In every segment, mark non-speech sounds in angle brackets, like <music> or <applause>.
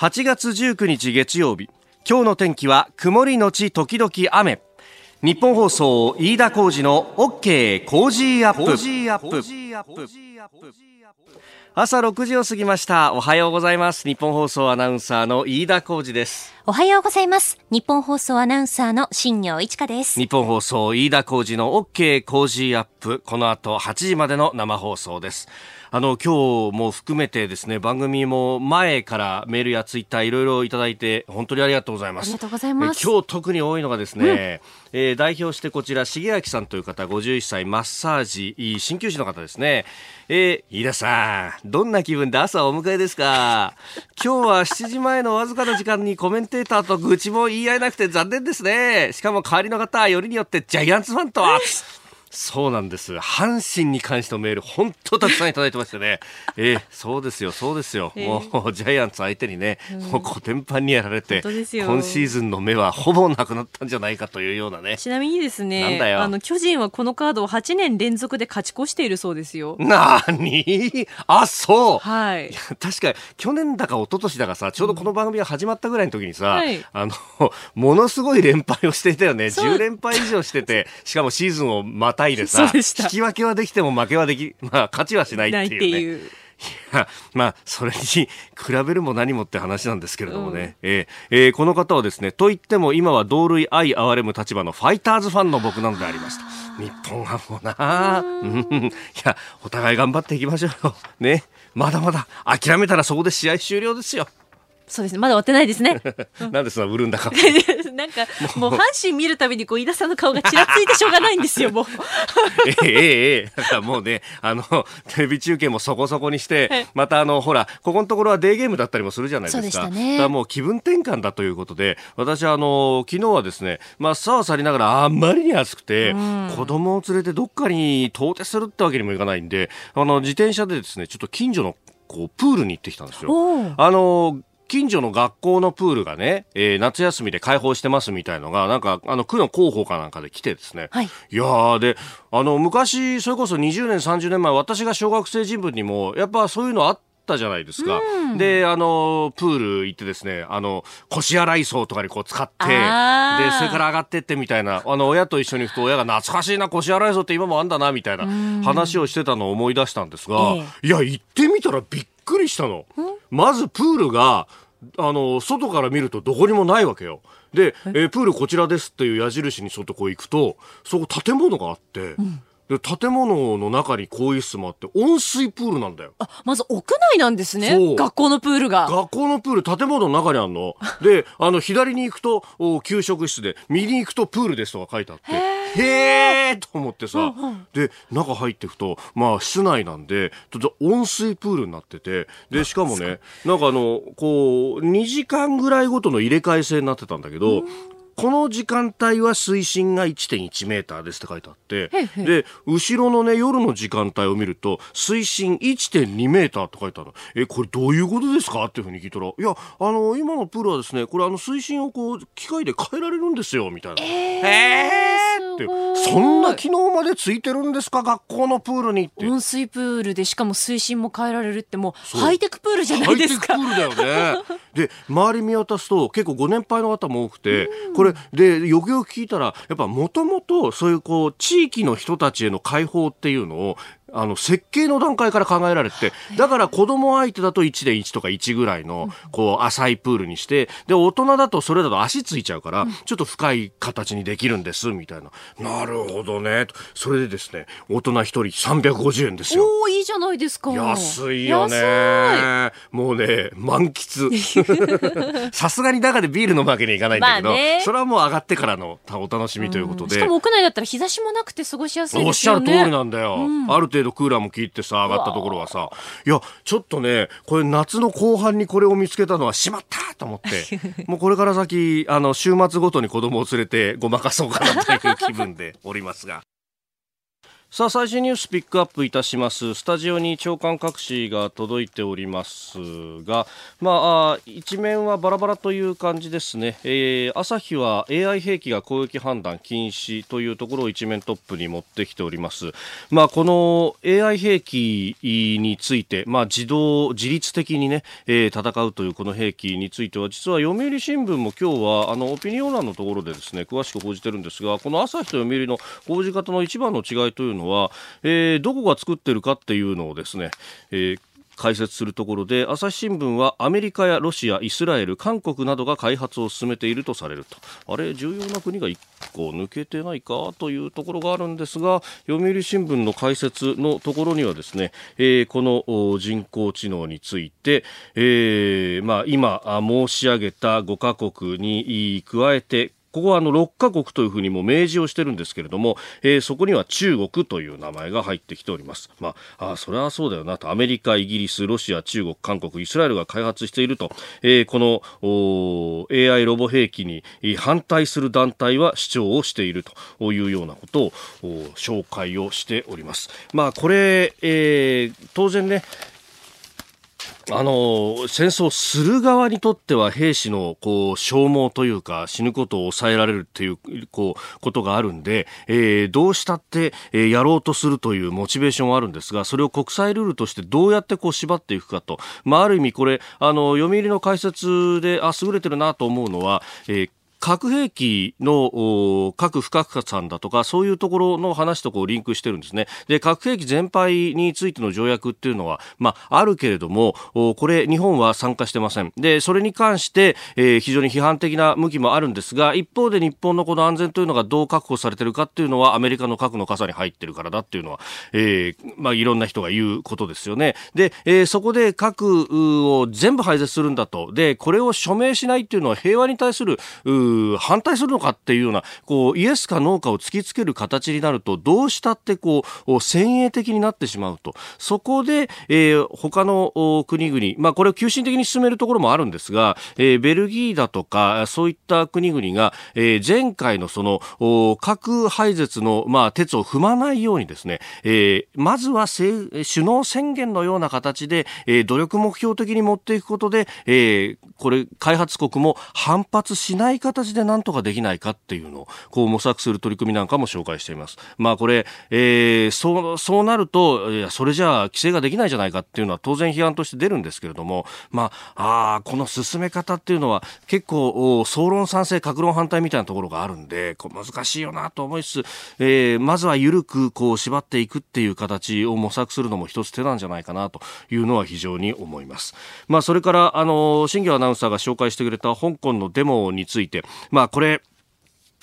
8月19日月曜日。今日の天気は曇りのち時々雨。日本放送飯田浩二の OK コージーアップ。朝6時を過ぎました。おはようございます。ニッポン放送アナウンサーの飯田浩治です。おはようございます。ニッポン放送アナウンサーの新行市佳です。日本放送飯田浩二の OK コージーアップ。この後8時までの生放送です。あの今日も含めてですね番組も前からメールやツイッターいろいろいただいて本当にありがとうございます。ありがとうございます。今日特に多いのがですね、うん、えー、代表してこちら重明さんという方51歳マッサージ鍼灸師の方ですね。えー、飯田さんどんな気分で朝お迎えですか？今日は7時前のわずかな時間にコメンテーターと愚痴も言い合えなくて残念ですね。しかも代わりの方よりによってジャイアンツファンとは。そうなんです。阪神に関してのメール、本当たくさんいただいてましてね。<laughs> えー、そうですよ、そうですよ。えー、もう、ジャイアンツ相手にね、うん、もうコテンパンにやられて、今シーズンの目はほぼなくなったんじゃないかというようなね。ちなみにですね、あの、巨人はこのカードを8年連続で勝ち越しているそうですよ。なにあ、そうはい。確かに、去年だか一昨年だかさ、ちょうどこの番組が始まったぐらいの時にさ、うんあの、ものすごい連敗をしていたよね。10連敗以上してて、しかもシーズンをまたいでさ、引き分けはできても負けはでき、<laughs> まあ、勝ちはしないっていうね。いや、<laughs> まあ、それに比べるも何もって話なんですけれどもね。うん、えー、えー、この方はですね、と言っても今は同類愛哀れむ立場のファイターズファンの僕なのでありますと。日本はもうな、うん、いや、お互い頑張っていきましょうよ。ね。まだまだ諦めたらそこで試合終了ですよ。そうですね。まだ終わってないですね。<laughs> なんでそんな売るんだか。なんか、もう阪神見るたびに、こう、飯田さんの顔がちらついてしょうがないんですよ、もう。え <laughs> えええ、<laughs> だからもうね、あの、<laughs> テレビ中継もそこそこにして、またあの、ほら、ここのところはデーゲームだったりもするじゃないですか。ね、だからもう気分転換だということで、私はあの、昨日はですね、まあ、さあさりながら、あんまりに暑くて、うん、子供を連れてどっかに遠出するってわけにもいかないんで、あの、自転車でですね、ちょっと近所のこうプールに行ってきたんですよ。あの近所の学校のプールがね、えー、夏休みで開放してますみたいのが、なんか、あの、区の広報かなんかで来てですね。はい。いやー、で、あの、昔、それこそ20年、30年前、私が小学生人文にも、やっぱそういうのあったじゃないですか。うん、で、あの、プール行ってですね、あの、腰洗い槽とかにこう使って、で、それから上がってってみたいな、あの、親と一緒に行くと親が懐かしいな、腰洗い槽って今もあんだな、みたいな話をしてたのを思い出したんですが、ええ、いや、行ってみたらびっくりしたの。まずプールが、あの、外から見るとどこにもないわけよ。で、え？ー、プールこちらですっていう矢印に外こう行くと、そこ建物があって、うんで建物の中に更衣室もあって温水プールなんだよ。あまず屋内なんですね。学校のプールが。学校のプール建物の中にあるの。であの左に行くとお給食室で右に行くとプールですとか書いてあってへえと思ってさ、うんうん、で中入っていくとまあ室内なんで温水プールになっててでしかもねなんかあのこう2時間ぐらいごとの入れ替え制になってたんだけど、この時間帯は水深が1.1メーターですって書いてあって、で、後ろのね、夜の時間帯を見ると、水深1.2メーターって書いてあるえ、これどういうことですか？っていうふうに聞いたら、いや、あの、今のプールはですね、これあの、水深をこう、機械で変えられるんですよ、みたいな。えー、ーって、そんな機能までついてるんですか、学校のプールにって。温水プールで、しかも水深も変えられるって、もう、ハイテクプールじゃないですか。ハイテクプールだよね。で、周り見渡すと、結構ご年配の方も多くて、これ、でよくよく聞いたらやっぱもともとそういうこう地域の人たちへの解放っていうのをあの設計の段階から考えられてだから子供相手だと1.1とか1ぐらいのこう浅いプールにしてで大人だとそれだと足ついちゃうからちょっと深い形にできるんですみたいな。なるほどね。それでですね大人1人350円ですよ。おおいいじゃないですか。安いよね。もうね満喫。<laughs> さすがに中でビール飲むわけにいかないんだけど、ね、それはもう上がってからのお楽しみということで、しかも屋内だったら日差しもなくて過ごしやすいですよね。おっしゃる通りなんだよ、うん、ある程程度クーラーも切ってさ、上がったところはさ、いや、ちょっとね、これ夏の後半にこれを見つけたのはしまったと思って、<laughs> もうこれから先、あの、週末ごとに子供を連れてごまかそうかなという気分でおりますが。さあ最新ニュースピックアップいたします。スタジオに長官各紙が届いておりますがまあ一面はバラバラという感じですね、えー、朝日は AI 兵器が攻撃判断禁止というところを一面トップに持ってきております。まあこの AI 兵器についてまあ自動自律的にね、えー、戦うというこの兵器については実は読売新聞も今日はあのオピニオン欄のところでですね詳しく報じてるんですがこの朝日と読売の報じ方の一番の違いというのは、えー、どこが作ってるかっていうのをですね、えー解説するところで朝日新聞はアメリカやロシア、イスラエル、韓国などが開発を進めているとされると。あれ重要な国が1個抜けてないかというところがあるんですが読売新聞の解説のところにはですね、えー、この人工知能について、えーまあ、今申し上げた5カ国に加えてここはあの6カ国というふうにも明示をしてるんですけれども、えー、そこには中国という名前が入ってきております。まあ、あそれはそうだよなと、アメリカ、イギリス、ロシア、中国、韓国、イスラエルが開発していると、えー、この AI ロボ兵器に反対する団体は主張をしているというようなことを紹介をしております。まあ、これ、えー、当然ね、あの戦争する側にとっては兵士のこう消耗というか死ぬことを抑えられるというこうことがあるんで、えー、どうしたって、えー、やろうとするというモチベーションはあるんですがそれを国際ルールとしてどうやってこう縛っていくかと、まあ、ある意味これあの読売の解説であ優れてるなと思うのは、えー核兵器の核不拡散だとか、そういうところの話とこうリンクしてるんですね。で、核兵器全廃についての条約っていうのは、まあ、あるけれども、これ、日本は参加してません。で、それに関して、えー、非常に批判的な向きもあるんですが、一方で日本のこの安全というのがどう確保されてるかっていうのは、アメリカの核の傘に入ってるからだっていうのは、えー、まあ、いろんな人が言うことですよね。で、えー、そこで核を全部廃絶するんだと。で、これを署名しないっていうのは平和に対する、反対するのかっていうような、こう、イエスかノーかを突きつける形になると、どうしたってこう、先鋭的になってしまうと。そこで、えー、他の国々、まあこれを急進的に進めるところもあるんですが、えー、ベルギーだとか、そういった国々が、えー、前回のその、核廃絶の、まあ、鉄を踏まないようにですね、えー、まずは首脳宣言のような形で、えー、努力目標的に持っていくことで、えー、これ、開発国も反発しない形でなんとかできないかっていうのをこう模索する取り組みなんかも紹介しています。まあこれ、えー、そうそうなるといやそれじゃあ規制ができないじゃないかっていうのは当然批判として出るんですけれども、まああこの進め方っていうのは結構総論賛成格論反対みたいなところがあるんでこう難しいよなと思いつつ、えー、まずは緩くこう縛っていくっていう形を模索するのも一つ手なんじゃないかなというのは非常に思います。まあそれからあの新業アナウンサーが紹介してくれた香港のデモについて、まあこれ、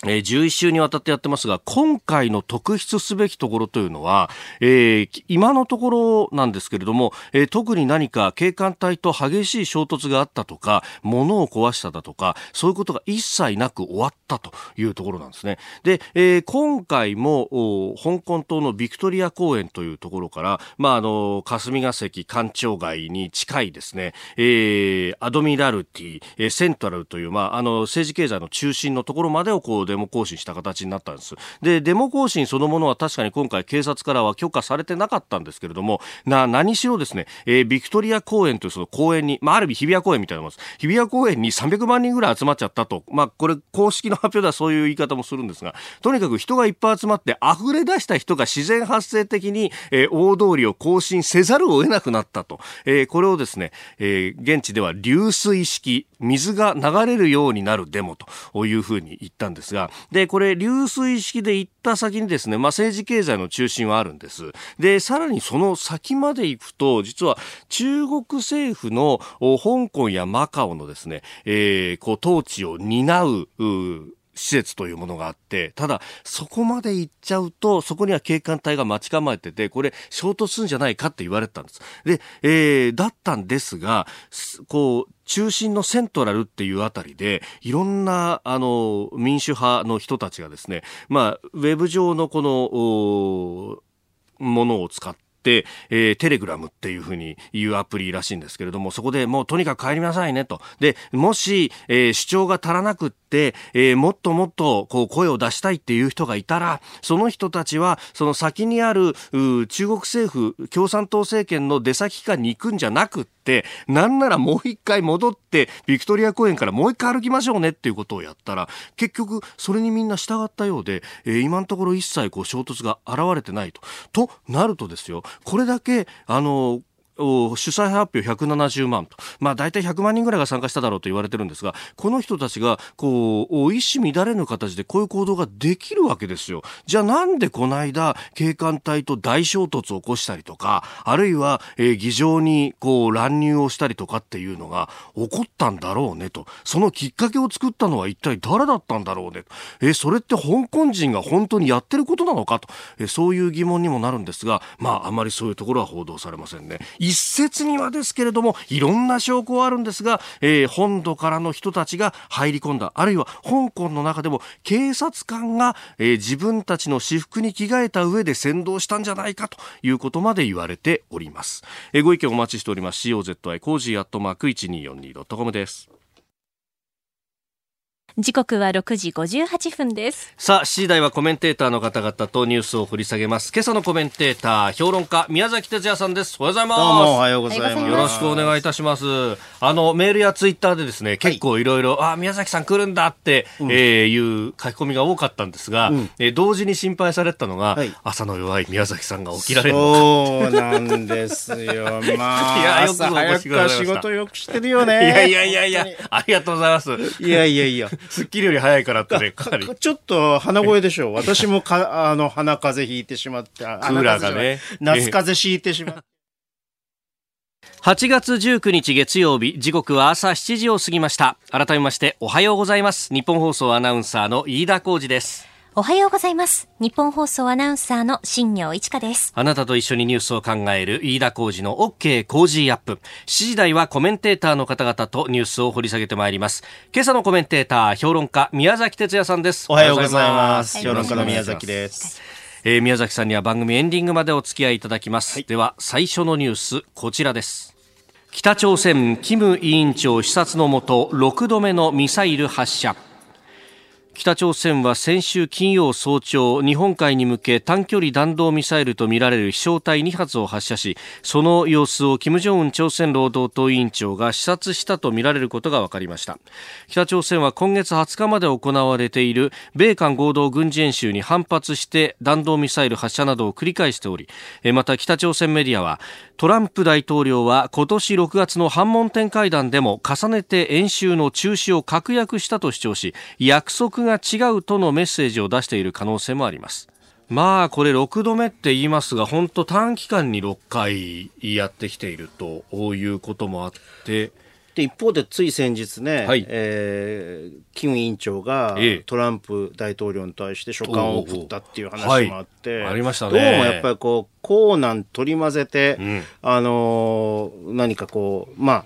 えー、11週にわたってやってますが、今回の特筆すべきところというのは、えー、今のところなんですけれども、えー、特に何か警官隊と激しい衝突があったとか、物を壊しただとか、そういうことが一切なく終わったというところなんですね。で、え、今回も、香港島のビクトリア公園というところから、まあ、あの、霞が関官庁街に近いですね、え、アドミラルティ、え、セントラルという、まあ、あの、政治経済の中心のところまでをこう、デモ行進した形になったんです。で、デモ行進そのものは確かに今回警察からは許可されてなかったんですけれども、な、何しろですね、えー、ビクトリア公園というその公園に、まあ、ある意味日比谷公園みたいなもんです。日比谷公園に300万人ぐらい集まっちゃったと。まあ、これ公式の発表ではそういう言い方もするんですが、とにかく人がいっぱい集まって溢れ出した人が自然発生的に、えー、大通りを更新せざるを得なくなったと。えー、これをですね、えー、現地では流水式、水が流れるようになるデモというふうに言ったんですが、で、これ、流水式で行った先にですね、まあ、政治経済の中心はあるんです。で、さらにその先まで行くと、実は中国政府の香港やマカオのですね、えー、こう、統治を担、う施設というものがあって、ただ、そこまで行っちゃうと、そこには警官隊が待ち構えてて、これ、衝突するんじゃないかって言われたんです。で、えー、だったんですが、こう、中心のセントラルっていうあたりで、いろんな、あの、民主派の人たちがですね、まあ、ウェブ上のこの、ものを使って、えー、テレグラムっていうふうに言うアプリらしいんですけれども、そこでもうとにかく帰りなさいねと。で、もし、えー、主張が足らなくって、、えー、もっともっとこう声を出したいっていう人がいたら、その人たちは、その先にある中国政府、共産党政権の出先機関に行くんじゃなくって、なんならもう一回戻って、ビクトリア公園からもう一回歩きましょうねっていうことをやったら、結局、それにみんな従ったようで、えー、今のところ一切こう衝突が現れてないと。となるとですよ、これだけ、あの、主催発表170万と、まあ、大体100万人ぐらいが参加しただろうと言われてるんですがこの人たちがこう一糸乱れぬ形でこういう行動ができるわけですよ。じゃあなんでこの間警官隊と大衝突を起こしたりとかあるいは、えー、議場にこう乱入をしたりとかっていうのが起こったんだろうねと。そのきっかけを作ったのは一体誰だったんだろうねえー、それって香港人が本当にやってることなのかと、えー、そういう疑問にもなるんですがまああまりそういうところは報道されませんね。一説にはですけれどもいろんな証拠はあるんですが、えー、本土からの人たちが入り込んだあるいは香港の中でも警察官が、えー、自分たちの私服に着替えた上で先導したんじゃないかということまで言われております、えー、ご意見お待ちしております。COZY コージーアットマーク 1242.com です。時刻は6時58分です。さあ7時台はコメンテーターの方々とニュースを掘り下げます。今朝のコメンテーター評論家宮崎哲弥さんです。おはようございます。どうもおはようございます。よろしくお願いいたします。あのメールやツイッターでですね結構いろいろあ宮崎さん来るんだって、うん、えー、いう書き込みが多かったんですが、うん、えー、同時に心配されたのが、はい、朝の弱い宮崎さんが起きられる。そうなんですよ。<laughs> まあいやよく早くから仕事よくしてるよね。いやいやいやいやありがとうございます。いやいやいやスッキリより早いからってね、かなり。ちょっと鼻声でしょう。私もか、あの、鼻風邪ひいてしまって、<laughs> クーラーがね。夏風邪ひいてしまって。8月19日月曜日時刻は朝7時を過ぎました改めましておはようございます日本放送アナウンサーの飯田浩二ですおはようございます。日本放送アナウンサーの新業一華です。あなたと一緒にニュースを考える飯田浩二の OK 工事アップ。7時台はコメンテーターの方々とニュースを掘り下げてまいります。今朝のコメンテーター、評論家、宮崎哲也さんです。おはようございます。評論家の宮崎です。えー、宮崎さんには番組エンディングまでお付き合いいただきます。はい、では、最初のニュース、こちらです。北朝鮮、キム委員長視察のもと、6度目のミサイル発射。北朝鮮は先週金曜早朝日本海に向け短距離弾道ミサイルとみられる飛翔体2発を発射しその様子を金正恩朝鮮労働党委員長が視察したとみられることが分かりました。北朝鮮は今月20日まで行われている米韓合同軍事演習に反発して弾道ミサイル発射などを繰り返しておりまた北朝鮮メディアはトランプ大統領は今年6月の反問展会談でも重ねて演習の中止を確約したと主張し約束が違うとのメッセージを出している可能性もあります。まあこれ6度目って言いますが本当短期間に6回やってきているということもあって。で一方でつい先日ね、はい、えー、キム委員長がトランプ大統領に対して書簡を送ったっていう話もあって、はい、ありましたね、どうもやっぱりこう、コーナン取り混ぜて、うん、あのー、何かこう、まあ、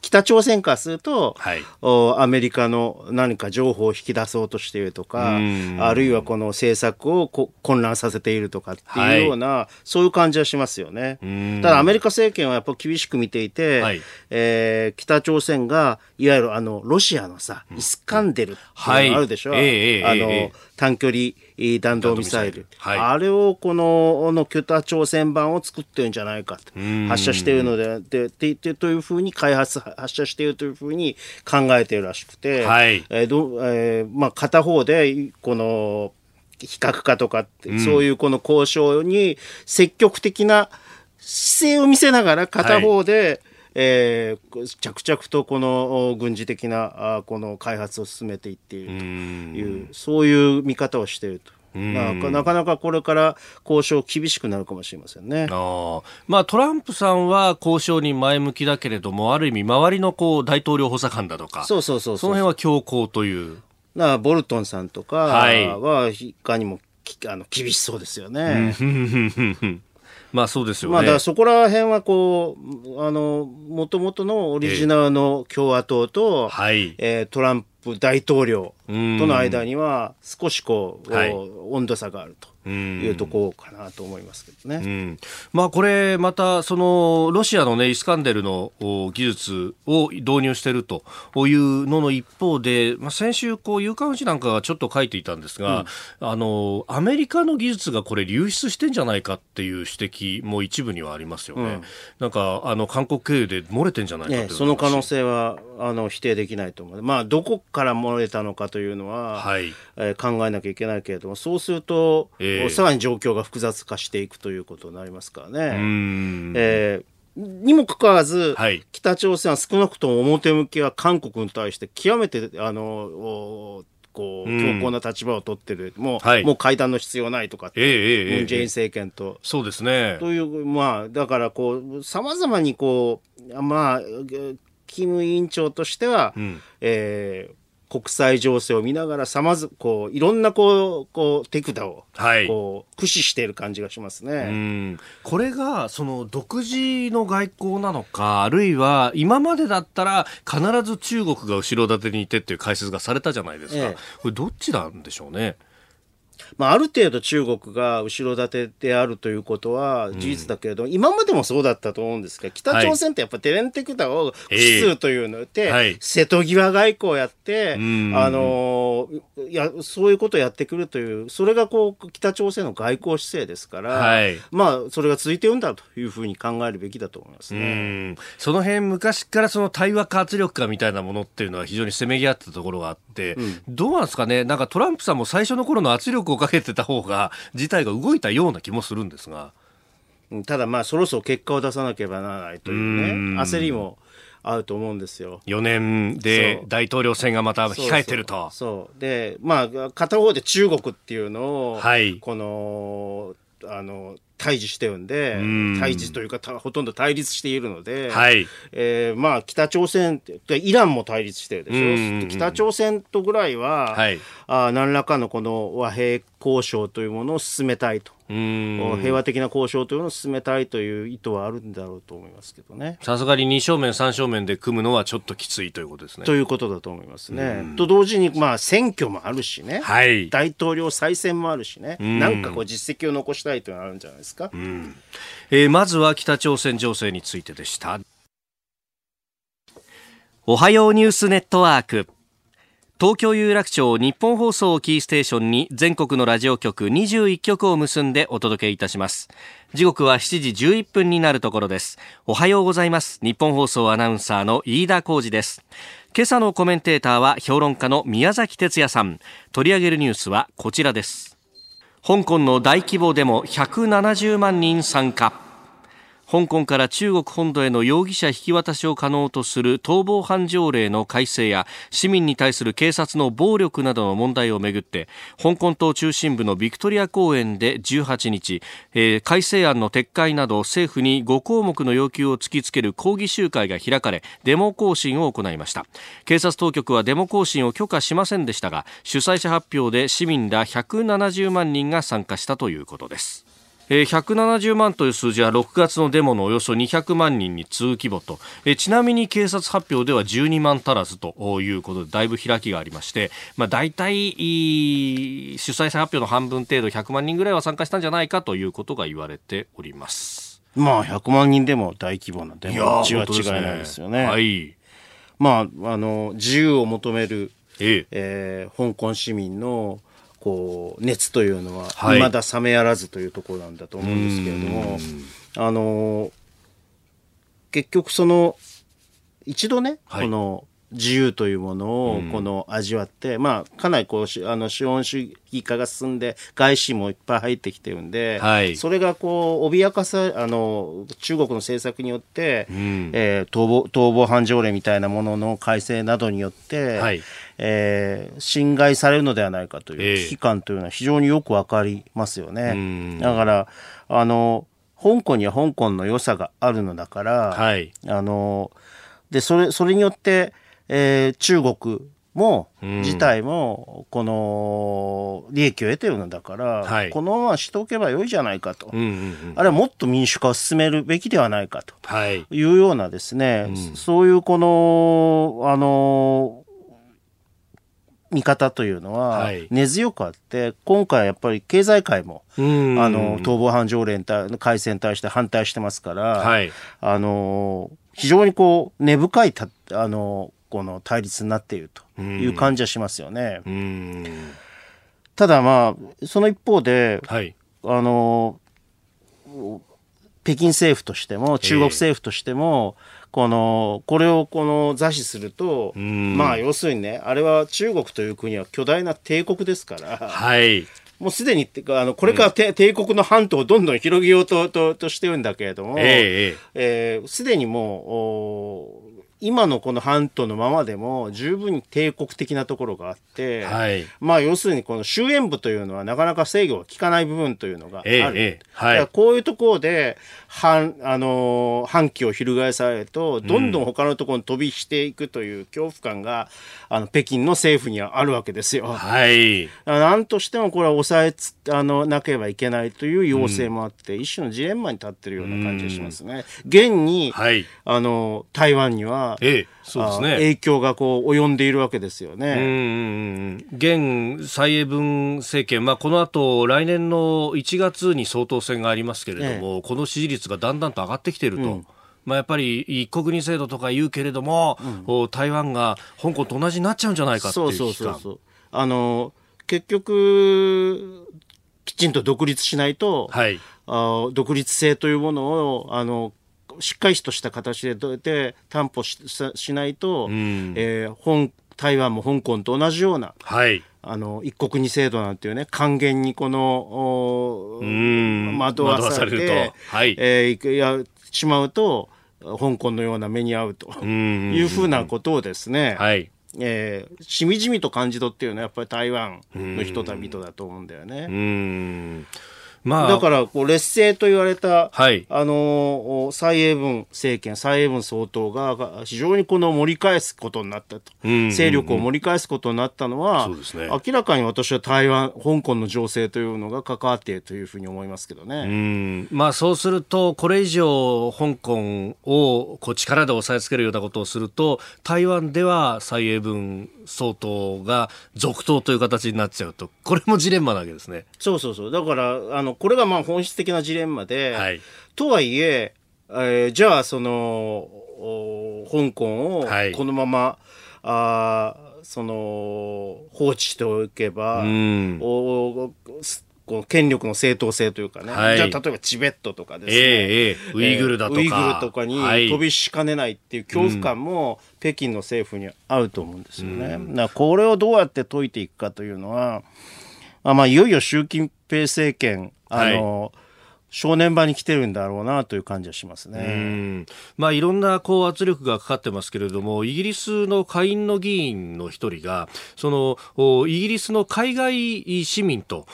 北朝鮮からすると、はい、アメリカの何か情報を引き出そうとしているとか、あるいはこの政策を混乱させているとかっていうような、はい、そういう感じはしますよね。ただアメリカ政権はやっぱ厳しく見ていて、はい、えー、北朝鮮がいわゆるあのロシアのさ、イスカンデルっていうのがあるでしょ、はい、えー、あの、えー、短距離弾道ミサイル、はい、あれをこのの北朝鮮版を作ってるんじゃないかと発射しているのででででというふうに開発発射しているというふうに考えているらしくて、はい。えーどえーまあ、片方でこの非核化とか、うん、そういうこの交渉に積極的な姿勢を見せながら片方で、はいえー、着々とこの軍事的なあこの開発を進めていっていると。いうそういう見方をしていると。ななかなかこれから交渉厳しくなるかもしれませんね。あ、まあ、トランプさんは交渉に前向きだけれどもある意味周りのこう大統領補佐官だとかそうそうそうその辺は強硬という。なボルトンさんとかはい。かにもあの厳しそうですよね。まあそうですよね。まあだそこら辺はこう、あの、もともとのオリジナルの共和党と、はい、えー、トランプ大統領との間には少しこう、はい、温度差があると。いうところかなと思いますけどね。うん、まあこれまたそのロシアのねイスカンデルの技術を導入しているというのの一方で、まあ先週こう有刊誌なんかがちょっと書いていたんですが、うん、あのアメリカの技術がこれ流出してんじゃないかっていう指摘も一部にはありますよね。うん、なんかあの韓国経由で漏れてんじゃないか、ね、その可能性はあの否定できないと思う。まあどこから漏れたのかというのは、はい、えー、考えなきゃいけないけれども、そうすると、えー、さらに状況が複雑化していくということになりますからね。えーにもかかわらず、はい、北朝鮮は少なくとも表向きは韓国に対して極めてあのこう強硬な立場を取ってる、もう、はい、もう会談の必要ないとかって、えー、ムン・ジェイン政権と、そうですね。という、まあ、だからこう、さまざまにこう、まあ、キム委員長としては、うん、えー、国際情勢を見ながらさまずこういろんなこうこう手札をこう駆使している感じがしますね。これがその独自の外交なのかあるいは今までだったら必ず中国が後ろ盾にいてっていう解説がされたじゃないですか。ええ、これどっちなんでしょうね？まあ、ある程度中国が後ろ盾であるということは事実だけれども、うん、今までもそうだったと思うんですが、北朝鮮ってやっぱテレンテクダを複数というので、はい、瀬戸際外交をやって、あのいや、そういうことをやってくるという、それがこう、北朝鮮の外交姿勢ですから、はい、まあ、それが続いてるんだというふうに考えるべきだと思いますね。その辺、昔からその対話か圧力かみたいなものっていうのは非常にせめぎ合ったところがあって、うん、どうなんですかね、なんかトランプさんも最初の頃の圧力をかけてた方が事態が動いたような気もするんですが。ただまあそろそろ結果を出さなければならないというね焦りもあると思うんですよ。4年で大統領選がまた控えてると。そうでまあ片方で中国っていうのを、はい、このあの対峙してるんで、対峙というかほとんど対立しているので、はい、えー、まあ北朝鮮イランも対立してるでしょ、う北朝鮮とぐらいは、はい、あ何らかのこの和平交渉というものを進めたいと。平和的な交渉というのを進めたいという意図はあるんだろうと思いますけどね。さすがに2正面、3正面で組むのはちょっときついということですね。ということだと思いますね。と同時に、まあ、選挙もあるしね、はい、大統領再選もあるしね、なんかこう実績を残したいというのがあるんじゃないですか。えー、まずは北朝鮮情勢についてでした。おはようニュースネットワーク。東京有楽町日本放送キーステーションに全国のラジオ局21局を結んでお届けいたします。時刻は7時11分になるところです。おはようございます。日本放送アナウンサーの飯田浩二です。今朝のコメンテーターは評論家の宮崎哲也さん。取り上げるニュースはこちらです。香港の大規模デモ170万人参加。香港から中国本土への容疑者引き渡しを可能とする逃亡犯条例の改正や市民に対する警察の暴力などの問題をめぐって香港島中心部のビクトリア公園で18日、えー、改正案の撤回など政府に5項目の要求を突きつける抗議集会が開かれデモ行進を行いました。警察当局はデモ行進を許可しませんでしたが主催者発表で市民ら170万人が参加したということです。えー、170万という数字は6月のデモのおよそ200万人に次ぐ規模と、えー、ちなみに警察発表では12万足らずということでだいぶ開きがありまして、まあ、大体主催者発表の半分程度100万人ぐらいは参加したんじゃないかということが言われております。まあ100万人でも大規模なデモ違いないですよね。はい。まあ、あの、自由を求める、えええー、香港市民のこう熱というのは未だ冷めやらずというところなんだと思うんですけれども、あの結局その一度ね、はい、この自由というものをこの味わって、うん、まあかなりこうあの資本主義化が進んで外資もいっぱい入ってきてるんで、はい、それがこう脅かさあの中国の政策によって、うん、えー、逃亡逃亡犯条例みたいなものの改正などによって、はいえー、侵害されるのではないかという危機感というのは非常によくわかりますよね。えー、だから、あの、香港には香港の良さがあるのだから、はい、あの、で、それ、それによって、えー、中国も、自体も、この、利益を得てるのだから、はい、このまましておけばよいじゃないかと。うんうんうん、あるいはもっと民主化を進めるべきではないかと。いうようなですね、はい、そういうこの、あの、見方というのは根強くあって、はい、今回やっぱり経済界も、あの、逃亡犯条例の改正に対して反対してますから、はい、あの、非常にこう、根深いた、あの、この対立になっているという感じはしますよね。ただまあ、その一方で、はい、あの、北京政府としても、中国政府としても、えー、この、これをこの座視すると、まあ要するにね、あれは中国という国は巨大な帝国ですから、はい。もうすでにあのこれから、うん、帝国の半島をどんどん広げようとととしてるんだけれども、す、えー、え。ー、で、にもう今のこの半島のままでも十分に帝国的なところがあって、はい、まあ要するにこの終焉部というのはなかなか制御が効かない部分というのがある。ええはい、こういうところで反、あのー、反旗を翻されると、どんどん他のところに飛びしていくという恐怖感が、あの、北京の政府にはあるわけですよ。はい。なんとしてもこれは抑えつ、あの、なければいけないという要請もあって、うん、一種のジレンマに立ってるような感じがしますね。現に、はい、あの、台湾には、ええ、そうですね。影響がこう及んでいるわけですよね。うん。現蔡英文政権、まあこの後来年の1月に総統選がありますけれども、ええ、この支持率がだんだんと上がってきていると。うんまあ、やっぱり一国二制度とか言うけれども、うん、台湾が香港と同じになっちゃうんじゃないかっていうそうそうそうあの結局きちんと独立しないと、はい、あ独立性というものをあのしっかりとした形でどうやって担保ししないと、うん、えー、本台湾も香港と同じような、はい、あの一国二制度なんていうね還元にこの惑わされて、はい、えー、やしまうと香港のような目に遭うというふうなことをですね、はい、えー、しみじみと感じ取っていうのはやっぱり台湾の人々だと思うんだよね。まあ、だからこう劣勢と言われた、はい、あの蔡英文政権蔡英文総統が非常にこの盛り返すことになったと、うんうんうん、勢力を盛り返すことになったのは、ね、明らかに私は台湾香港の情勢というのが関わっているというふうに思いますけどね。うん。まあ、そうするとこれ以上香港をこう力で押さえつけるようなことをすると台湾では蔡英文総統が続投という形になっちゃうと。これもジレンマなわけですね。そうそうそう。だからあのの、これがまあ本質的なジレンマで、はい、とはいええー、じゃあ、その、香港をこのまま、はい、あその、放置しておけば、うん、おこの権力の正当性というかね、はい、じゃあ例えばチベットとかですね、えー、ウイグルだとか、ウイグルとかに飛びしかねないっていう恐怖感も北京の政府にあると思うんですよね。うん、だこれをどうやって解いていくかというのは、あまあ、いよいよ習近平政権あの、はい正念場に来てるんだろうなという感じはしますね。まあいろんなこう圧力がかかってますけれども、イギリスの下院の議員の一人が、そのイギリスの海外市民と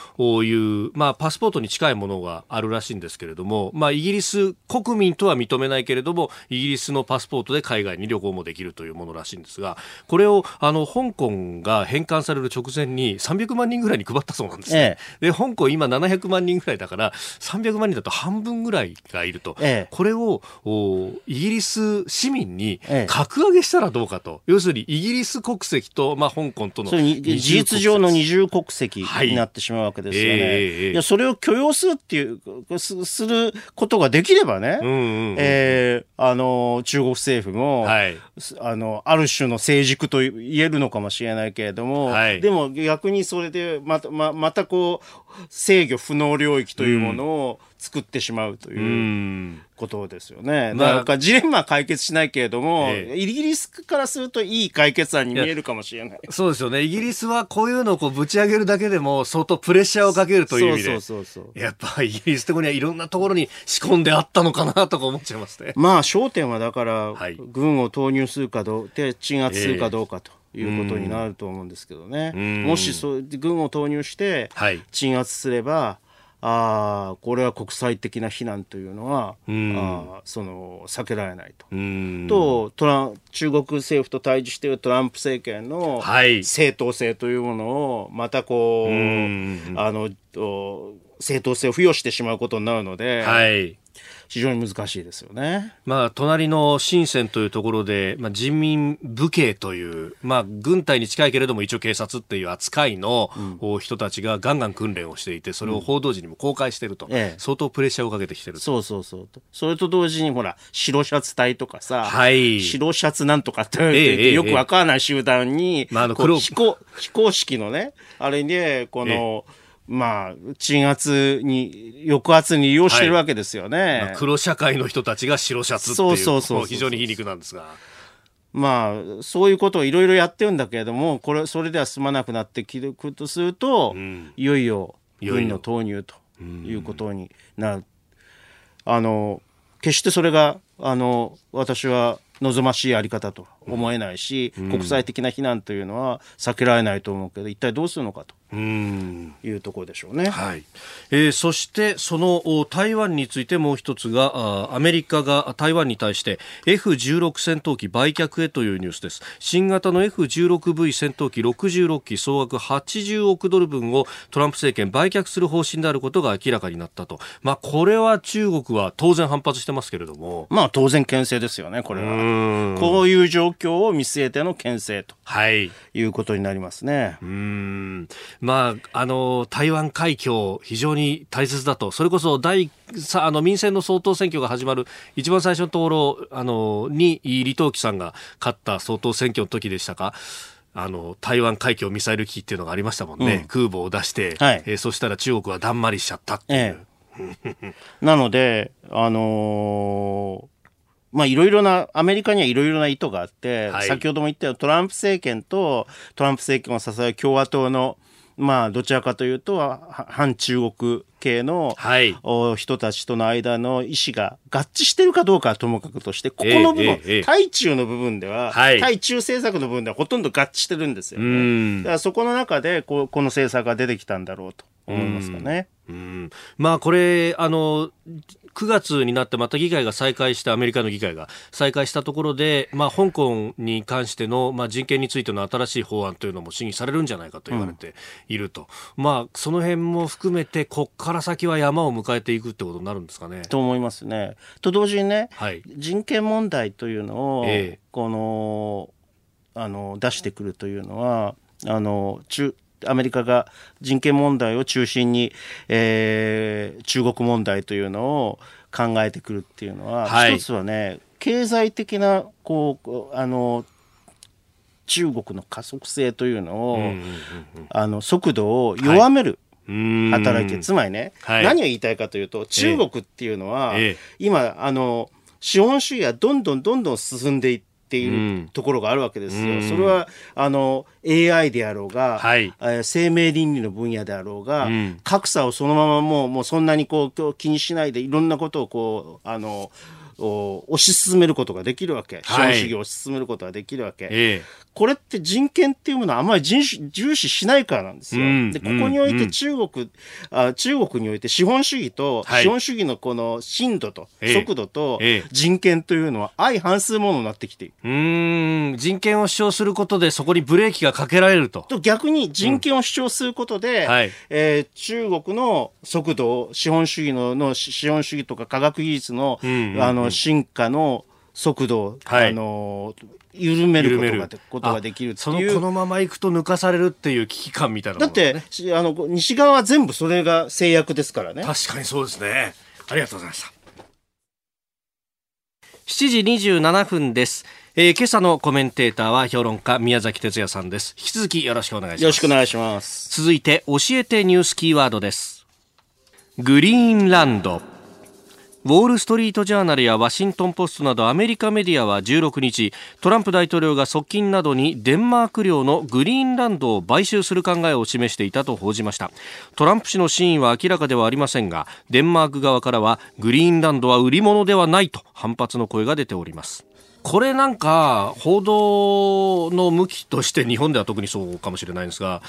いう、まあパスポートに近いものがあるらしいんですけれども、まあイギリス国民とは認めないけれども、イギリスのパスポートで海外に旅行もできるというものらしいんですが、これをあの香港が返還される直前に300万人ぐらいに配ったそうなんですね。ええ、で、香港今700万人ぐらいだから、300万人だと半分ぐらいがいると、ええ、これをイギリス市民に格上げしたらどうかと、要するにイギリス国籍と、まあ、香港との事実上の二重国籍になってしまうわけですよね。はいえー、いやそれを許容するっていうすすることができればね、うんうんうん、えー、あの中国政府も、はい、あのある種の成熟と言えるのかもしれないけれども、はい、でも逆にそれでまたままたこう制御不能領域というものを、作ってしまうということですよね。なんかジレンマ解決しないけれども、ええ、イギリスからするといい解決案に見えるかもしれない。そうですよね。イギリスはこういうのをこうぶち上げるだけでも相当プレッシャーをかけるという意味で。そうそうそうそうやっぱイギリスってこにはいろんなところに仕込んであったのかなとか思っちゃいますね。まあ焦点はだから、はい、軍を投入するかどう、で鎮圧するかどうかと。いうことになると思うんですけどね、もしそう軍を投入して鎮圧すれば、あこれは国際的な非難というのは、うん、あその避けられないと。とトラ中国政府と対峙しているトランプ政権の正当性というものをまたこう、あの正当性を付与してしまうことになるので、はい、非常に難しいですよね。まあ、隣の深センというところで、まあ、人民武警という、まあ、軍隊に近いけれども一応警察っていう扱いの、うん、人たちがガンガン訓練をしていて、それを報道陣にも公開していると、うん、相当プレッシャーをかけてきてるそうそうそう。それと同時に、ほら、白シャツ隊とかさ、はい、白シャツなんとかって、ええ、よくわからない集団に、まあ、あの非公非公式のね、あれで、この、えまあ、鎮圧に、抑圧に利用してるわけですよね。はいまあ、黒社会の人たちが白シャツっていう、そうそうそう非常に皮肉なんですが。まあ、そういうことをいろいろやってるんだけれども、これ、それでは済まなくなってきるとすると、うん、いよいよ軍の投入ということになる。あの、決してそれが、あの、私は望ましいあり方と思えないし、うん、国際的な非難というのは避けられないと思うけど、一体どうするのかと。いうところでしょうね、はい。えー、そしてその台湾についてもう一つがアメリカが台湾に対して F16 戦闘機売却へというニュースです。新型の F16V 戦闘機66機総額80億ドル分をトランプ政権売却する方針であることが明らかになったと、まあ、これは中国は当然反発してますけれども。まあ当然牽制ですよねこれは。こういう状況を見据えての牽制と、はい、いうことになりますねうんまあ、あの、台湾海峡、非常に大切だと。それこそ、第、さ、あの、民選の総統選挙が始まる、一番最初のところ、あの、に、李登輝さんが勝った総統選挙の時でしたか。あの、台湾海峡ミサイル機っていうのがありましたもんね。うん、空母を出して、はい、えー、そしたら中国はだんまりしちゃったっていう。ええ、なので、あのーまあいろいろな、アメリカにはいろいろな意図があって、はい、先ほども言ったようにトランプ政権とトランプ政権を支える共和党のまあ、どちらかというと、反中国系の、はい、人たちとの間の意思が合致してるかどうかはともかくとして、ここの部分、対中の部分では、はい、対中政策の部分ではほとんど合致してるんですよね。だからそこの中でこ、この政策が出てきたんだろうと思いますかね。うん。まあこれあの9月になってまた議会が再開したアメリカの議会が再開したところで、まあ、香港に関しての、まあ、人権についての新しい法案というのも審議されるんじゃないかと言われていると、うん、まあ、その辺も含めてここから先は山を迎えていくってことになるんですかね。と思いますね。と同時にね、はい、人権問題というのを、えこのあの出してくるというのはあの中アメリカが人権問題を中心に、えー、中国問題というのを考えてくるっていうのは、はい、一つはね経済的なこうあの中国の加速性というのを、あの速度を弱める、働きつまりね、はい、何を言いたいかというと中国っていうのは、ええ、今あの資本主義がどんどんどんどん進んでいってっていうところがあるわけですよ。うん、それはあの AI であろうが、はい、えー、生命倫理の分野であろうが、うん、格差をそのままもうもうそんなにこう気にしないでいろんなことをこうあの推し進めることができるわけ、資本主義を推し進めることができるわけ、えこれって人権っていうものはあまり重視しないからなんですよ。うん、でここにおいて中国、うん、あ、中国において資本主義と、はい、資本主義のこの深度と、速度と人権というのは相反するものになってきている。うん。人権を主張することでそこにブレーキがかけられると。と逆に人権を主張することで、うん。はい、えー、中国の速度、資本主義のの資本主義とか科学技術の、うんうんうん、あの進化の速度を、はい、あの緩めることがことができるっていう。このままいくと抜かされるっていう危機感みたいな、ね、だってあの西側は全部それが制約ですからね。確かにそうですね。ありがとうございました。7時27分です。えー、今朝のコメンテーターは評論家宮崎哲也さんです。引き続きよろしくお願いします。よろしくお願いします。続いて教えてニュースキーワードです。グリーンランドウォール・ストリート・ジャーナルやワシントン・ポストなどアメリカメディアは16日トランプ大統領が側近などにデンマーク領のグリーンランドを買収する考えを示していたと報じました。トランプ氏の真意は明らかではありませんがデンマーク側からはグリーンランドは売り物ではないと反発の声が出ております。これなんか報道の向きとして日本では特にそうかもしれないんですが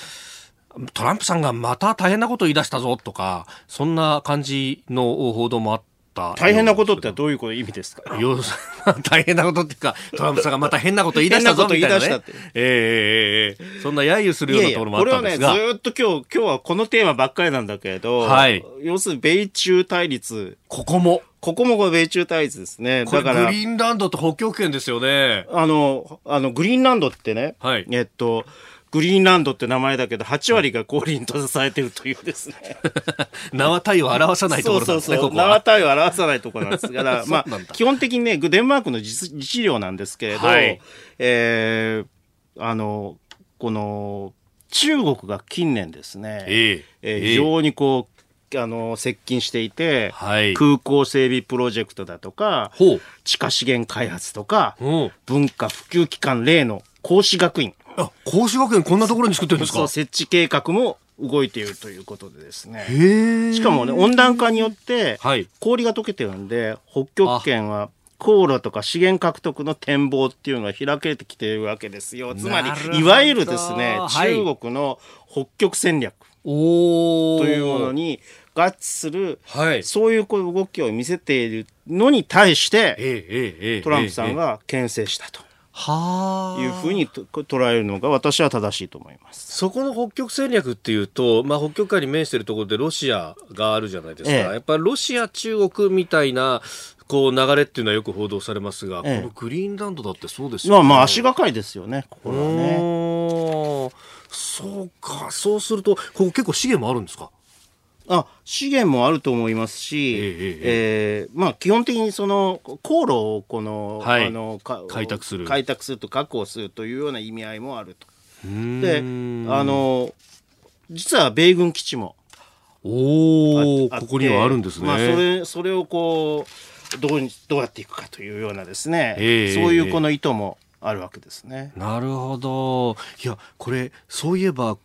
トランプさんがまた大変なことを言い出したぞとかそんな感じの報道もあってった。大変なことってどういうこと意味ですか？<laughs> 大変なことっていうかトランプさんがまた変なこと言い出したぞみたいな、ね、えー、えー、そんな揶揄するようなところもあったんですが。これはねずっと今日今日はこのテーマばっかりなんだけれど、はい、要するに米中対立。ここも。ここも米中対立ですね。だから。グリーンランドと北極圏ですよね。あの、あの、グリーンランドってね、はい、えっと、グリーンランドって名前だけど、8割が氷に閉ざされてるというですね。<laughs> 縄体を表さないところなんですね、そうそうそう。縄体を表さないところなんですから、<laughs> まあ、基本的にね、デンマークの自治領なんですけれど、はい、えー、あの、この、中国が近年ですね、えー、えー、非常にこう、あの接近していて、はい、空港整備プロジェクトだとか地下資源開発とか文化普及機関例の孔子学院あ孔子学園こんなところに作ってるんですか？設置計画も動いているということでですね。しかもね温暖化によって氷が溶けてるんで、北極圏は航路とか資源獲得の展望っていうのが開けてきているわけですよ。つまり、いわゆるですね、中国の北極戦略。というものに合致する、はい、そういう動きを見せているのに対して、トランプさんが牽制したと。はいうふうに捉えるのが私は正しいと思います。そこの北極戦略っていうと、まあ、北極海に面しているところでロシアがあるじゃないですか、ええ、やっぱりロシア、中国みたいなこう流れっていうのはよく報道されますが、え、このグリーンランドだってそうですよね。まあ、まあ足がかりですよね、ここはね。そうか、そうすると、ここ結構資源もあるんですか？あ資源もあると思いますし、えー、えー、まあ、基本的にその航路をこの、はい、あの開拓する。開拓すると確保するというような意味合いもあると。であの実は米軍基地もおおここにはあるんですね。まあ、それそれをこうどうどうやっていくかというようなですね、えー、そういうこの意図もあるわけですね。なるほど。いや、これ、そういえば、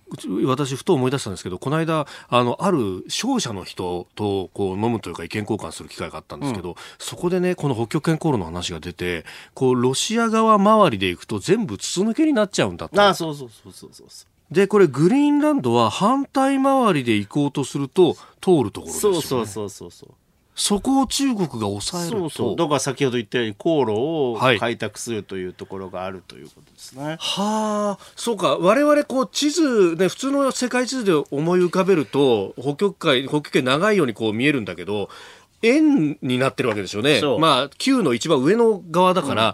私、ふと思い出したんですけど、この間、あの、ある商社の人と、こう、飲むというか意見交換する機会があったんですけど、うん、そこでね、この北極圏航路の話が出て、こう、ロシア側周りで行くと全部筒抜けになっちゃうんだと。あそうそうそうそうそう。で、これ、グリーンランドは反対回りで行こうとすると、通るところですよね。そうそうそうそう。そこを中国が抑えると。そうそう。だから先ほど言ったように航路を開拓するというところがあるということですね。はい、はあそうか。我々こう地図ね普通の世界地図で思い浮かべると北極海北極圏長いようにこう見えるんだけど円になってるわけですよね。まあ旧の一番上の側だから、うん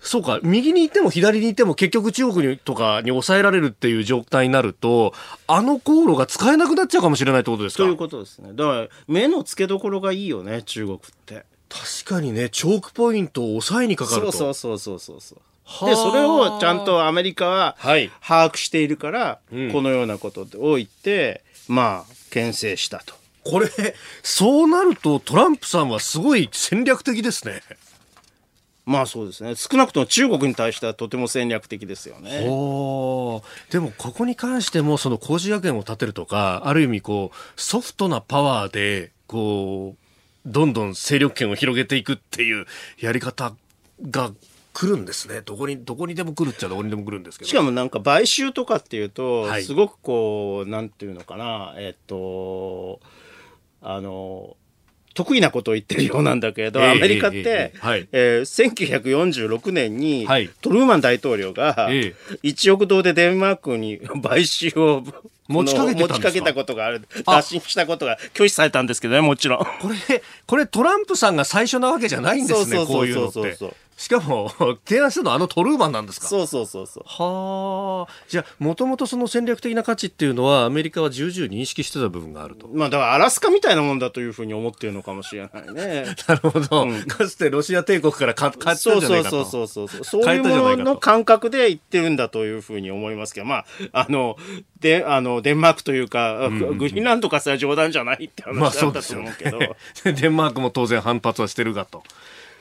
そうか、右に行っても左に行っても結局中国にとかに抑えられるっていう状態になると、あの航路が使えなくなっちゃうかもしれないってことですか？ということですね。だから、目の付けどころがいいよね、中国って。確かにね、チョークポイントを抑えにかかると。そうそうそうそうそう。で、それをちゃんとアメリカは把握しているから、はいうん、このようなことを言って、まあ、牽制したと。これ、そうなるとトランプさんはすごい戦略的ですね。まあそうですね少なくとも中国に対してはとても戦略的ですよね。でもここに関してもその工事学園を建てるとかある意味こうソフトなパワーでこうどんどん勢力圏を広げていくっていうやり方が来るんですね。どこに、どこにでも来るっちゃどこにでも来るんですけど。しかもなんか買収とかっていうと、はい、すごくこう、なんていうのかな、えっと、あの、得意なことを言ってるようなんだけれど、アメリカって、えー、1946年に、トルーマン大統領が、1億ドルでデンマークに買収を持ちかけ持ちかけたことがある。打診したことが拒否されたんですけどね、もちろん。これ、これトランプさんが最初なわけじゃないんですね、こういうのって。しかも、<laughs> 提案したのはあのトルーマンなんですか？そうそうそうそう。はあ。じゃあ、もともとその戦略的な価値っていうのは、アメリカは重々認識してた部分があると。まあ、だからアラスカみたいなもんだというふうに思ってるのかもしれないね。<laughs> なるほど、うん、かつてロシア帝国からか買ったんじゃないかと。そうそうそうそう。そういうものの感覚で言ってるんだというふうに思いますけど、まあ、あの、で、あの、デンマークというか、うんうん、グリーンランドかそれは冗談じゃないって話だったと思うけど。まあ、ね、<laughs> デンマークも当然反発はしてるがと。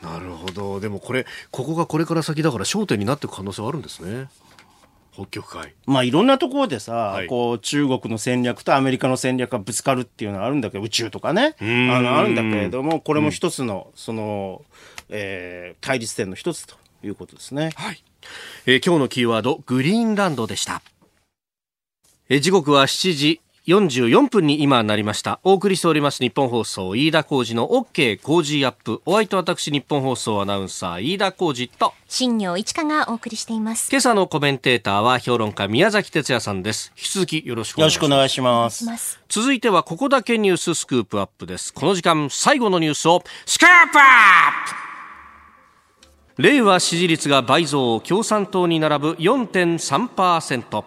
なるほど。でもこれここがこれから先だから焦点になっていく可能性はあるんですね。北極海。まあいろんなところでさ、はい、こう中国の戦略とアメリカの戦略がぶつかるっていうのはあるんだけど宇宙とかね。あのあるんだけれどもこれも一つの、その、えー、対立点の一つということですね、はい。えー、今日のキーワードグリーンランドでした。え時刻は7時44分に今なりました。お送りしております日本放送飯田浩二の OK 工事アップ。お相手私日本放送アナウンサー飯田浩二と新業一華がお送りしています。今朝のコメンテーターは評論家宮崎哲也さんです。引き続きよろしくお願いします。続いてはここだけニューススクープアップです。この時間最後のニュースをスクープアップ。令和支持率が倍増共産党に並ぶ4.3%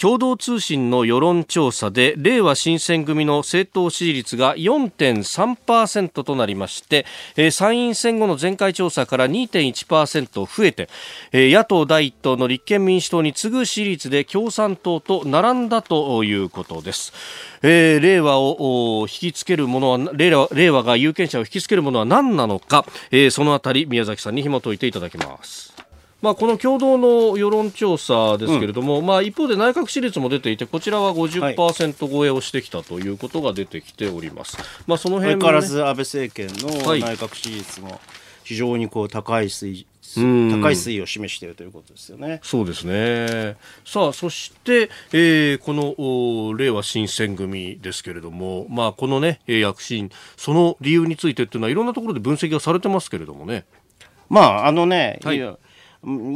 共同通信の世論調査で令和新選組の政党支持率が4.3%となりまして、えー、参院選後の前回調査から2.1%増えて、えー、野党第一党の立憲民主党に次ぐ支持率で共産党と並んだということです。えー、令和を引きつけるものは令和令和が有権者を引きつけるものは何なのか、えー、そのあたり宮崎さんに紐解いていただきます。まあ、この共同の世論調査ですけれども、うん、まあ、一方で内閣支持率も出ていてこちらは50%超えをしてきたということが出てきております、まあ、その辺、ね、相変わらず安倍政権の内閣支持率も非常にこう高い水準、高い推移を示しているということですよね。そうですね。さあ、そして、えー、この令和新選組ですけれども、まあ、このね、躍進、その理由についてっていうのは、いろんなところで分析がされてますけれどもね。まあ、あのね、はい、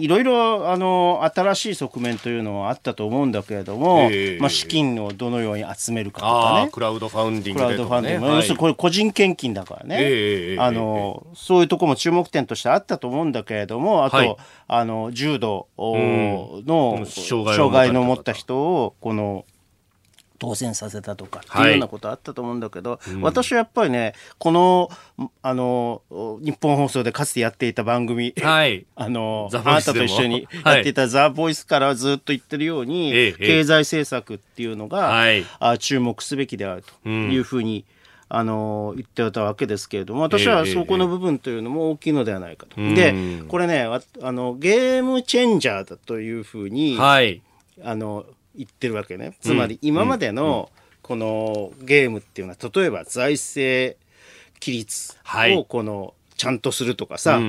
いろいろあの新しい側面というのはあったと思うんだけれども、えー、まあ、資金をどのように集めるかとかね。クラウドファウンディング、ね、クラウドファンディング、要するにこれ個人献金だからね、えー、あのそういうところも注目点としてあったと思うんだけれどもあと、はい、あの重度の障害の持った人をこの当選させたとかっていうようなことあったと思うんだけど、はいうん、私はやっぱりねこのあの日本放送でかつてやっていた番組、はい、<laughs> あのあなたと一緒にやっていた「ザ・ボイスからずっと言ってるように、はい、経済政策っていうのが、はい、あ注目すべきであるというふうに、うん、あの言ってたわけですけれども私はそこの部分というのも大きいのではないかと。でこれねあのゲームチェンジャーだというふうに、はい、あの言ってるわけね。つまり今までのこのゲームっていうのは例えば財政規律をこのちゃんとするとかさ、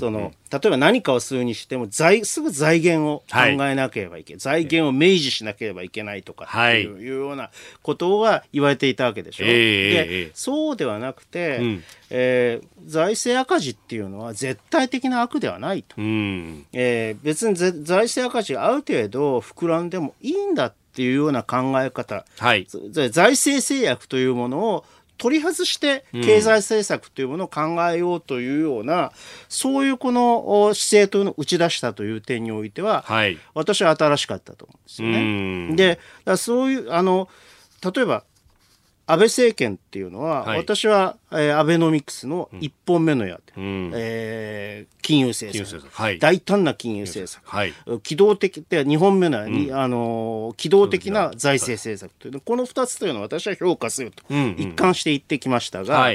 その例えば何かをするにしても財すぐ財源を考えなければいけない、はい、財源を明示しなければいけないとかっていう,、い。うようなことが言われていたわけでしょ。えー、でそうではなくて、うん、えー、財政赤字っていうのは絶対的な悪ではないと。うん、えー、別に財政赤字がある程度膨らんでもいいんだっていうような考え方、はい、財政制約というものを取り外して経済政策というものを考えようというような、うん、そういうこの姿勢というのを打ち出したという点においては、はい、私は新しかったと思うんですよね。でそういうあの例えば安倍政権っていうのは、はい、私は、えー、アベノミクスの一本目の矢で、うん、えー、金融政策。はい、大胆な金融政策、はい、機動的で2本目のうん、あの機動的な財政政策という、この2つというのは私は評価すると、一貫して言ってきましたが、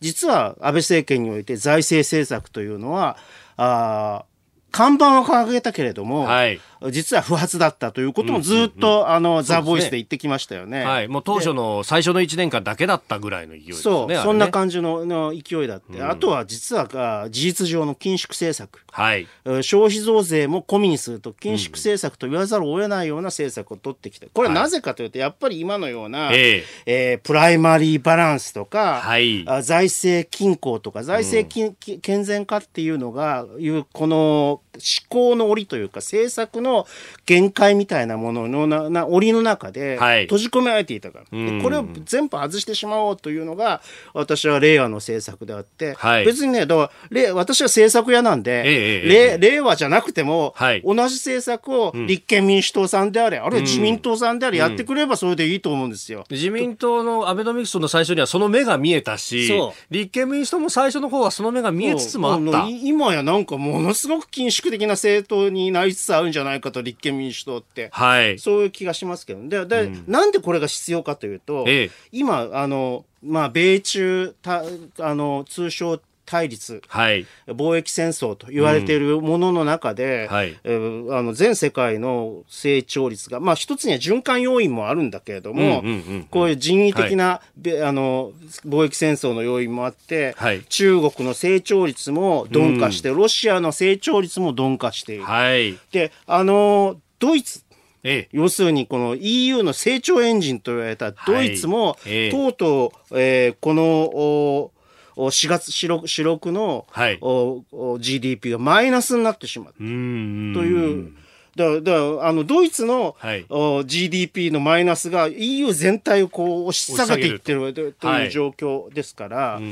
実は安倍政権において財政政策というのはあ看板を掲げたけれども、はい、実は不発だったということもずっと、うんうんうん、あの、ザ・ボイスで言ってきましたよね。はい。もう当初の最初の1年間だけだったぐらいの勢いですね。そう、そんな感じのの勢いだって。うん、あとは実は事実上の緊縮政策。はい。消費増税も込みにすると緊縮政策と言わざるを得ないような政策を取ってきて。これはなぜかというと、やっぱり今のような、はい、えー、プライマリーバランスとか、はい、財政均衡とか、財政金、うん、健全化っていうのが、いう、この思考の折というか、政策の限界みたいなもののなな檻の中で閉じ込められていたから、はい、これを全部外してしまおうというのが私は令和の政策であって、はい、別にねだから私は政策屋なんで、ええ、令和じゃなくても、はい、同じ政策を立憲民主党さんであれ、あるいは自民党さんであれやってくればそれでいいと思うんですよ。自民党のアベノミクスの最初にはその目が見えたし立憲民主党も最初の方はその目が見えつつもあった。今やなんかものすごく緊縮的な政党になりつつあるんじゃないかと立憲民主党って、はい、そういう気がしますけど、でで、うん、なんでこれが必要かというと、ええ、今あの、まあ、米中たあの通称対立、はい、貿易戦争と言われているものの中で、うんはい、えー、あの全世界の成長率が、まあ、一つには循環要因もあるんだけれども、こういう人為的な、はい、あの貿易戦争の要因もあって、はい、中国の成長率も鈍化して、うん、ロシアの成長率も鈍化している。はい、であのドイツええ、要するにこの EU の成長エンジンと言われたドイツも、とうとう、えー、この4月四六四六の、はい、GDP がマイナスになってしまうという。だだあのドイツの、はい、GDP のマイナスが EU 全体をこう押し下げていってると。いう状況ですから、はい、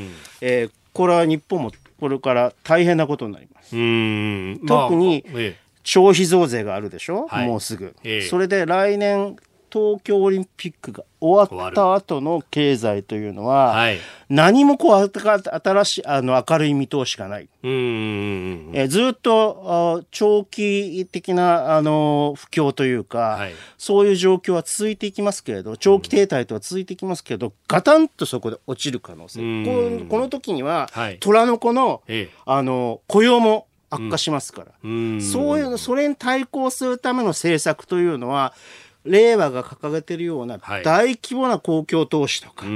えー、これは日本もこれから大変なことになります。特に、まあええ。消費増税があるでしょ、はい、もうすぐ、え。それで来年東京オリンピックが終わった後の経済というのは、はい、何もこう新しいあの明るい見通しがない。えずっと長期的なあの不況というか、はい、そういう状況は続いていきますけれど長期停滞とは続いていきますけど、ガタンとそこで落ちる可能性。ここの時には、はい、虎の子の,、あの雇用も悪化しますから、うん、そういうそれに対抗するための政策というのは令和が掲げているような大規模な公共投資とか、はい、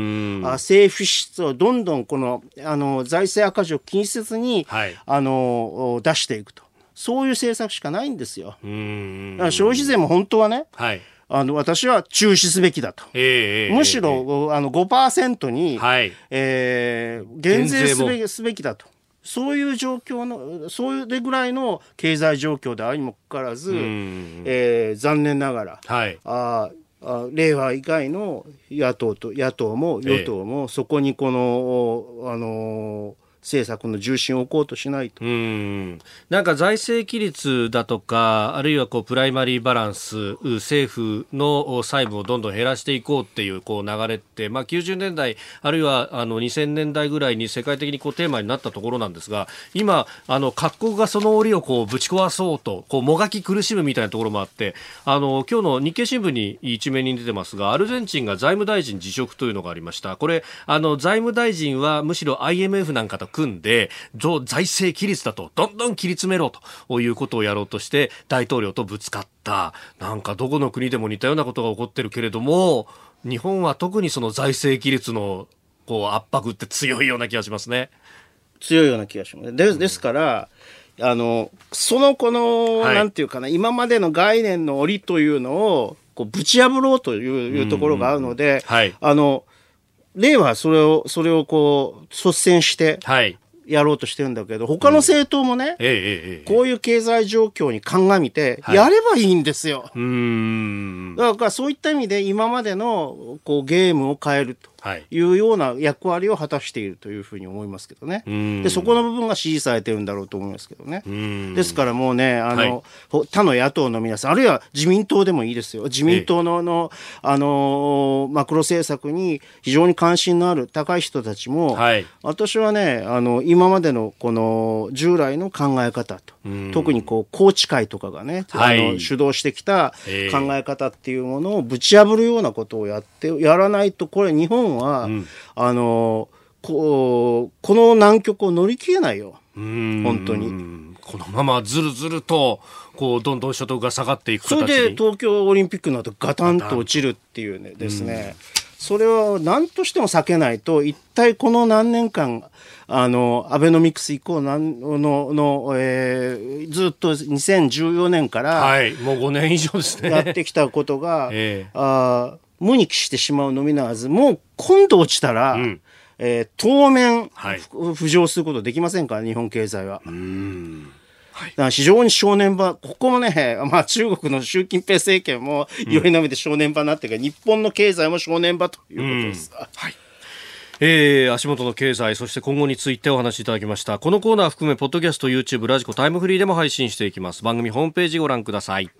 政府支出をどんどんこのあの財政赤字を気にせずに、はい、あの出していくと。そういう政策しかないんですよ。消費税も本当はね、はい、あの私は中止すべきだと、えー、むしろ、えー、あの5%に、はい。えー、減税すべすべきだと。そういう状況の、そういうぐらいの経済状況であるにもかかわらず、えー、残念ながら、はい、ああ令和以外の野党と野党も与党もそこにこの、ええ、あの政策の重心を置こうとしないと。なんか財政規律だとかあるいはこうプライマリーバランス政府の債務をどんどん減らしていこうっていうこう流れって、まあ、90年代あるいはあの2000年代ぐらいに世界的にこうテーマになったところなんですが今あの各国がその折をこうぶち壊そうとこうもがき苦しむみたいなところもあってあの今日の日経新聞に一面に出てますがアルゼンチンが財務大臣辞職というのがありました。これあの財務大臣はむしろ IMF なんかと組んで、財政規律だと、どんどん切り詰めろということをやろうとして、大統領とぶつかった。なんかどこの国でも似たようなことが起こってるけれども、日本は特にその財政規律のこう圧迫って強いような気がしますね。強いような気がします。でですから、あの、そのこの、はい、なんていうかな、今までの概念の折というのを、こう、ぶち破ろうというところがあるので、はい、あの、令和はそれを、それをこう、率先して、やろうとしてるんだけど、他の政党もね、こういう経済状況に鑑みて、やればいいんですよ。だからそういった意味で今までのこうゲームを変えると。い。うような役割を果たしているというふうに思いますけどね。で、そこの部分が支持されてるんだろうと思いますけどね。ですからもうね、あの、はい、他の野党の皆さん、あるいは自民党でもいいですよ。自民党の、のあの、マクロ政策に非常に関心のある高い人たちも、はい、私はね、あの、今までのこの従来の考え方と、特にこう、宏池会とかがね、はい、あの主導してきた考え方っていうものをぶち破るようなことをやって、やらないと、これ日本は、うん、あのここの難局を乗り切れないよ。本当に。このままずるずるとこうどんどん所得が下がっていくそれで東京オリンピックの後ガタンと落ちるっていうねですね、それは何としても避けないと一体この何年間あのアベノミクス以降なんのの、えー、ずっと2014年から、はい、もう5年以上ですね。やってきたことが、<laughs> えー、あ無に帰してしまうのみならず、もう今度落ちたら、うん、えー、当面、はい、浮上することできませんから、日本経済は。うんはい、だから非常に正念場、ここもね、<laughs> まあ中国の習近平政権も酔いのめで正念場になってるから、うん、日本の経済も正念場ということです。はいえー、足元の経済、そして今後についてお話しいただきました。このコーナー含め、ポッドキャスト、YouTube、ラジコ、タイムフリーでも配信していきます。番組ホームページご覧ください。